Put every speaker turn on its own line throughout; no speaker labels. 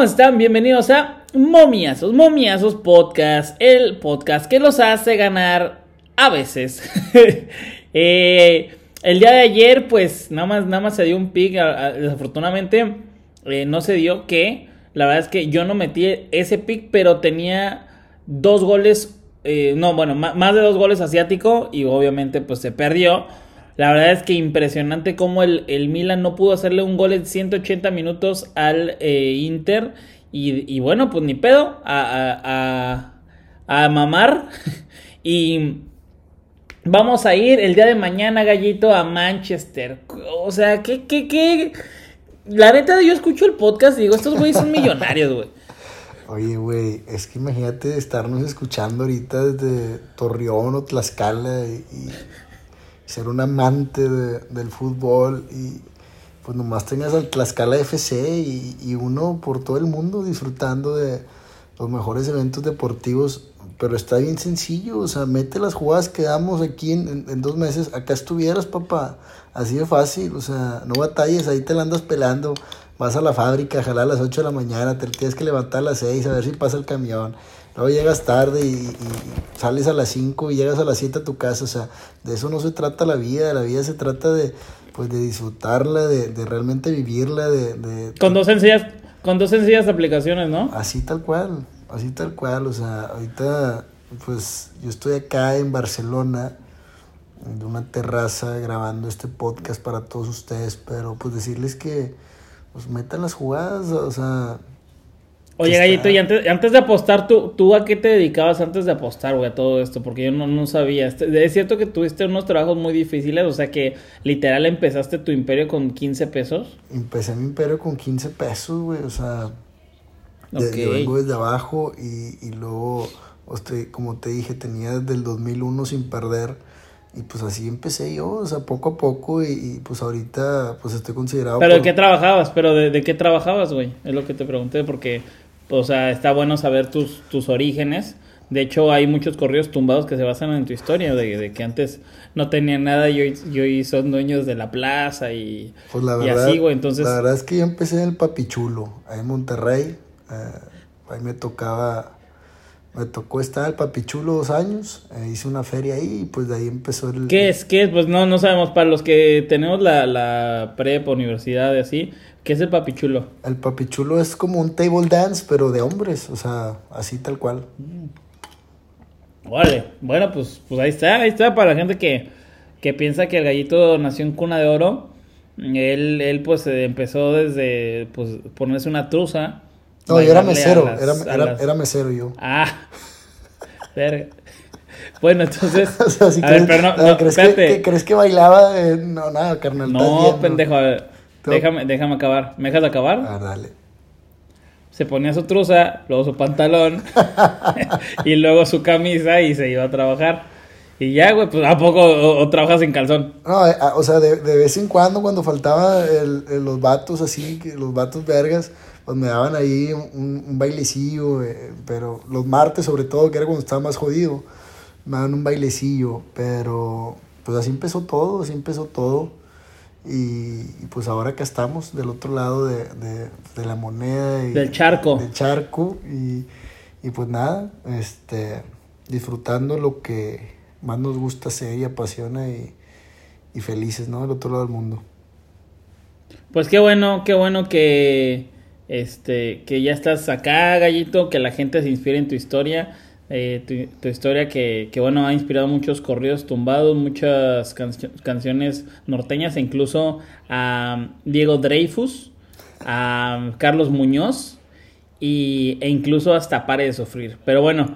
¿Cómo están? Bienvenidos a Momiazos, Momiazos Podcast, el podcast que los hace ganar a veces. Eh, el día de ayer, pues nada más, nada más se dio un pick, desafortunadamente eh, no se dio que, la verdad es que yo no metí ese pick, pero tenía dos goles, eh, no, bueno, más de dos goles asiático y obviamente pues se perdió. La verdad es que impresionante cómo el, el Milan no pudo hacerle un gol en 180 minutos al eh, Inter. Y, bueno, pues ni pedo, a, a, a, mamar. y vamos a ir el día de mañana, gallito, a Manchester. O sea, ¿qué, qué, qué? La neta, yo escucho el podcast y digo, estos güeyes son millonarios, güey.
Oye, güey, es que imagínate estarnos escuchando ahorita desde Torreón o Tlaxcala y ser un amante del fútbol y pues nomás tenías al Tlaxcala FC y, y, uno por todo el mundo disfrutando de los mejores eventos deportivos, pero está bien sencillo, o sea, mete las jugadas que damos aquí en, en, dos meses, acá estuvieras, papá, así de fácil, o sea, no batalles, ahí te la andas pelando, vas a la fábrica, jalar a las 8 de la mañana, te tienes que levantar a las 6 a ver si pasa el camión, Luego llegas tarde y, sales a las 5 y llegas a las 7 a tu casa. O sea, de eso no se trata la vida. La vida se trata de, pues, de disfrutarla, de, de realmente vivirla. De, de,
con, dos sencillas, con dos sencillas aplicaciones, ¿no?
Así tal cual. Así tal cual. O sea, ahorita, pues yo estoy acá en Barcelona, en una terraza, grabando este podcast para todos ustedes. Pero pues decirles que, pues metan las jugadas. O sea
Oye, Gallito, y antes, antes de apostar, ¿tú, ¿tú a qué te dedicabas antes de apostar, güey, a todo esto? Porque yo no, no sabía. Este, es cierto que tuviste unos trabajos muy difíciles, o sea que literal empezaste tu imperio con 15 pesos.
Empecé mi imperio con 15 pesos, güey, o sea, yo vengo desde abajo y, y luego, como te dije, tenía desde el 2001 sin perder. Y pues así empecé yo, o sea, poco a poco y, pues ahorita pues estoy considerado...
¿Pero de qué trabajabas? ¿Pero de, de qué trabajabas, güey? Es lo que te pregunté porque o sea, está bueno saber tus, tus orígenes. De hecho, hay muchos corridos tumbados que se basan en tu historia, de, que antes no tenían nada y hoy, son dueños de la plaza y,
pues la verdad, así, güey. Entonces... La verdad es que yo empecé en el Papichulo, ahí en Monterrey. Eh, ahí me tocaba, me tocó estar el Papichulo dos años. Eh, hice una feria ahí y pues de ahí empezó el...
¿Qué es? ¿Qué es? Pues no, no sabemos. Para los que tenemos la, la prepa, universidad y así, ¿Qué es el papichulo?
El papichulo es como un table dance, pero de hombres, o sea, así tal cual.
Vale, bueno, pues, pues ahí está, ahí está para la gente que, que piensa que el gallito nació en cuna de oro. Él, él pues empezó desde pues ponerse una truza.
No, yo era mesero, era, era, era, mesero yo.
Ah, Bueno, entonces.
o sea, si a crees, ver, pero no, no ¿crees, que, ¿crees que bailaba? no, nada, carnal.
No, pendejo. A ver. Déjame, déjame acabar. ¿Me dejas acabar?
Ah, dale.
Se ponía su truza, luego su pantalón y luego su camisa y se iba a trabajar. Y ya, güey, pues ¿a poco o, trabajas en calzón?
No, eh, o sea, de, vez en cuando, cuando faltaba el, los vatos así, los vatos vergas, pues me daban ahí un, bailecillo, eh, pero los martes sobre todo, que era cuando estaba más jodido, me daban un bailecillo, pero pues así empezó todo, así empezó todo. Y, pues ahora que estamos del otro lado de, la moneda. Y,
del charco.
Del charco. Y, y, pues nada, este, disfrutando lo que más nos gusta hacer y apasiona y, y felices, ¿no? Del otro lado del mundo.
Pues qué bueno, qué bueno que, este, que ya estás acá, Gallito, que la gente se inspire en tu historia. Eh, tu, historia que, bueno, ha inspirado muchos corridos tumbados, muchas canciones norteñas e incluso a Diego Dreyfus, a Carlos Muñoz y, e incluso hasta Pare de Sufrir. Pero bueno,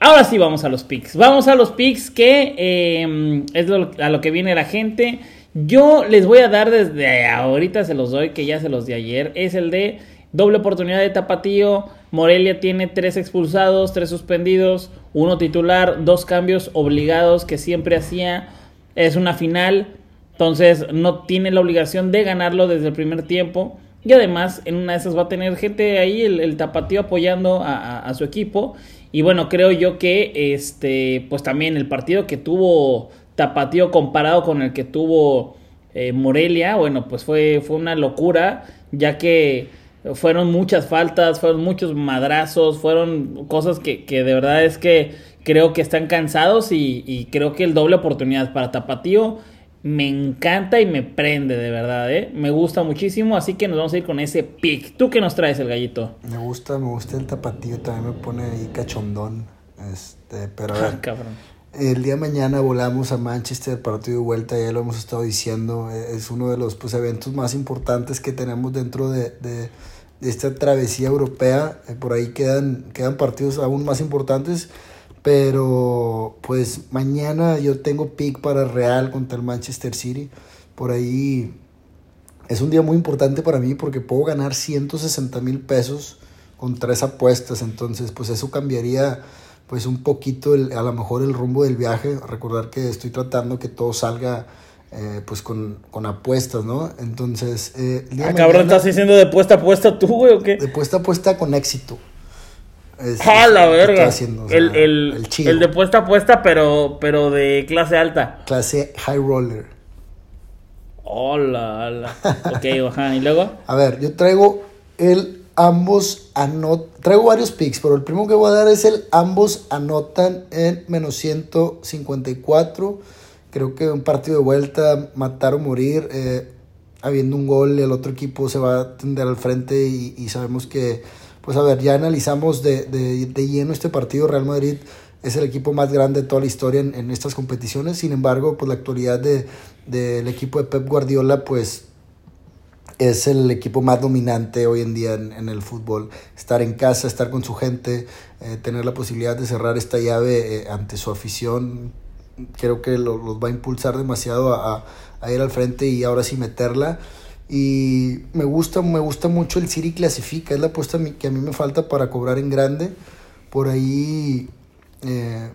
ahora sí vamos a los pics. Vamos a los pics que em, es a lo que viene la gente. Yo les voy a dar desde ahorita, se los doy, que ya se los di ayer, es el de doble oportunidad de Tapatío Morelia tiene tres expulsados, tres suspendidos, uno titular, dos cambios obligados que siempre hacía. Es una final, entonces no tiene la obligación de ganarlo desde el primer tiempo. Y además, en una de esas va a tener gente ahí, el, tapatío apoyando a, su equipo. Y bueno, creo yo que este, pues también el partido que tuvo tapatío comparado con el que tuvo eh, Morelia, bueno, pues fue, fue una locura, ya que fueron muchas faltas, fueron muchos madrazos, fueron cosas que, que de verdad es que creo que están cansados y, y creo que el doble oportunidad para Tapatío me encanta y me prende de verdad, ¿eh? Me gusta muchísimo, así que nos vamos a ir con ese pick. ¿Tú qué nos traes, el gallito?
Me gusta, me gusta el tapatío, también me pone ahí cachondón. Este, pero a ver,
Cabrón.
El día mañana volamos a Manchester, partido de vuelta, ya lo hemos estado diciendo, eh, es uno de los pues, eventos más importantes que tenemos dentro de, de, de esta travesía europea. Eh, por ahí quedan, quedan partidos aún más importantes. Pero pues mañana yo tengo pick para Real contra el Manchester City. Por ahí es un día muy importante para mí porque puedo ganar 160 mil pesos con tres apuestas. Entonces pues eso cambiaría pues un poquito el, a lo mejor el rumbo del viaje. Recordar que estoy tratando que todo salga eh, pues con, con, apuestas, ¿no? Entonces... Eh,
ah, cabrón, ¿estás diciendo de puesta a puesta tú, güey, o qué?
De puesta a puesta con éxito.
Es, ¡Ah, la verga! Haciendo, o sea, el, el, el, el, de puesta a puesta, pero, pero de clase alta.
Clase high roller.
Hola, hola. ok, ajá. ¿Y luego?
A ver, yo traigo el ambos anotan. Traigo varios picks, pero el primero que voy a dar es el ambos anotan en menos 154. Creo que un partido de vuelta, matar o morir. Eh, habiendo un gol, el otro equipo se va a tender al frente y, y sabemos que pues a ver, ya analizamos de, de, de, lleno este partido. Real Madrid es el equipo más grande de toda la historia en, en estas competiciones. Sin embargo, pues la actualidad del de, equipo de Pep Guardiola, pues es el equipo más dominante hoy en día en, el fútbol. Estar en casa, estar con su gente, eh, tener la posibilidad de cerrar esta llave eh, ante su afición, creo que los lo va a impulsar demasiado a, a ir al frente y ahora sí meterla. Y me gusta, me gusta mucho el City clasifica, es la apuesta que a mí me falta para cobrar en grande. Por ahí eh,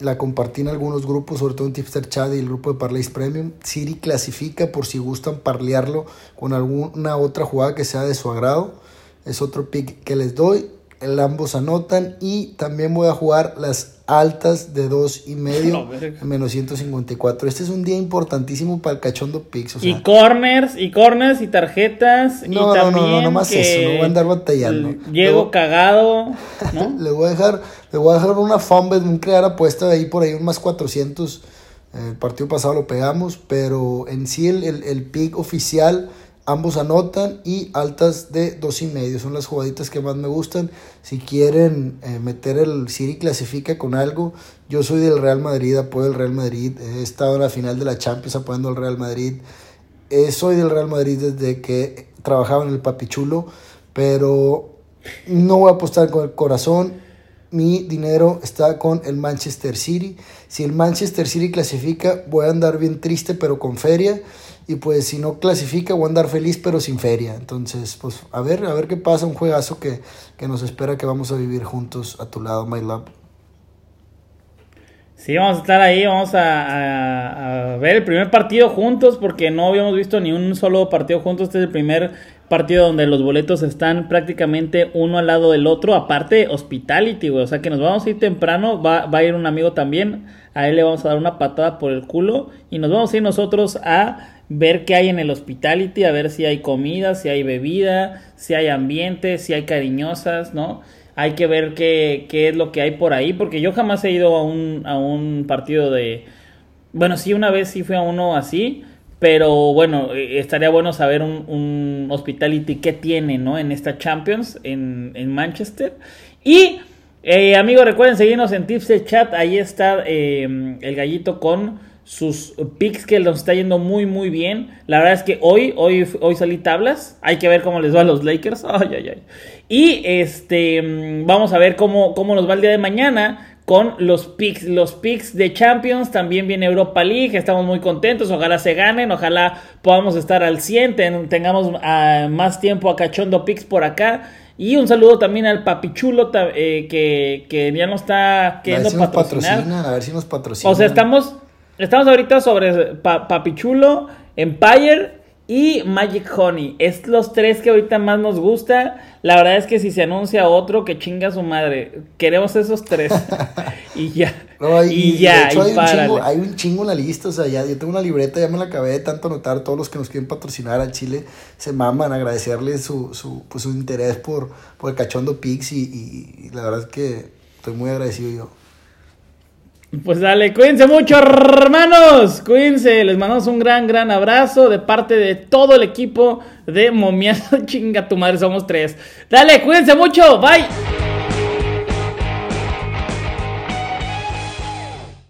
la compartí en algunos grupos, sobre todo en Tipster Chat y el grupo de Parlays Premium. City clasifica por si gustan parlearlo con alguna otra jugada que sea de su agrado. Es otro pick que les doy. El ambos anotan y también voy a jugar las altas de dos y medio no, menos 154. Este es un día importantísimo para el cachondo Pix. O sea,
y corners, y corners, y tarjetas.
No,
y
no, no, no, no más eso, no voy a andar batallando.
Llego le cagado. ¿no?
le voy a dejar, le voy a dejar una fumble, un crear apuesta de ahí por ahí, un más 400. El partido pasado lo pegamos, pero en sí el, el, el pick oficial Ambos anotan y altas de dos y medio. Son las jugaditas que más me gustan. Si quieren eh, meter el City clasifica con algo, yo soy del Real Madrid, apoyo el Real Madrid. He estado en la final de la Champions apoyando al Real Madrid. Eh, soy del Real Madrid desde que trabajaba en el Papichulo, pero no voy a apostar con el corazón. Mi dinero está con el Manchester City. Si el Manchester City clasifica, voy a andar bien triste, pero con feria. Y pues si no clasifica, voy a andar feliz pero sin feria. Entonces, pues a ver, a ver qué pasa. Un juegazo que, que nos espera que vamos a vivir juntos a tu lado, my love.
Sí, vamos a estar ahí, vamos a, a, a, ver el primer partido juntos porque no habíamos visto ni un solo partido juntos. Este es el primer partido donde los boletos están prácticamente uno al lado del otro. Aparte, hospitality, güey. O sea que nos vamos a ir temprano. Va, va a ir un amigo también. A él le vamos a dar una patada por el culo. Y nos vamos a ir nosotros a ver qué hay en el hospitality, a ver si hay comida, si hay bebida, si hay ambiente, si hay cariñosas, ¿no? Hay que ver qué, qué es lo que hay por ahí, porque yo jamás he ido a un, a un partido de... Bueno, sí, una vez sí fui a uno así, pero bueno, estaría bueno saber un, hospitality qué tiene, ¿no? En esta Champions, en, en Manchester. Y, eh, amigos, recuerden seguirnos en Tips de Chat, ahí está eh, el gallito con sus picks que nos está yendo muy muy bien. La verdad es que hoy, hoy, hoy salí tablas. Hay que ver cómo les va a los Lakers. Ay, ay, ay. Y este vamos a ver cómo, cómo nos va el día de mañana con los picks. Los picks de Champions. También viene Europa League. Estamos muy contentos. Ojalá se ganen. Ojalá podamos estar al 100. tengamos uh, más tiempo a cachondo picks por acá. Y un saludo también al Papichulo eh, que, que ya nos está queriendo
a ver si patrocinar. Nos patrocina, a ver si nos patrocina.
O sea, estamos Estamos ahorita sobre pa Papichulo, Empire y Magic Honey. Es los tres que ahorita más nos gusta. La verdad es que si se anuncia otro, que chinga su madre. Queremos esos tres. y ya. y, ya,
hay, un chingo, hay, un chingo, en la lista. O sea, ya yo tengo una libreta, ya me la acabé de tanto notar. Todos los que nos quieren patrocinar a Chile se maman, agradecerles su, su, pues, su interés por, por el cachondo Pix. Y, y la verdad es que estoy muy agradecido yo.
Pues dale, cuídense mucho, hermanos. Cuídense, les mandamos un gran, gran abrazo de parte de todo el equipo de Momiazo. Chinga tu madre, somos tres. Dale, cuídense mucho, bye.